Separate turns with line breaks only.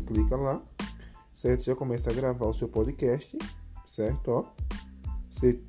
clica lá, certo? Já começa a gravar o seu podcast, certo? Ó, você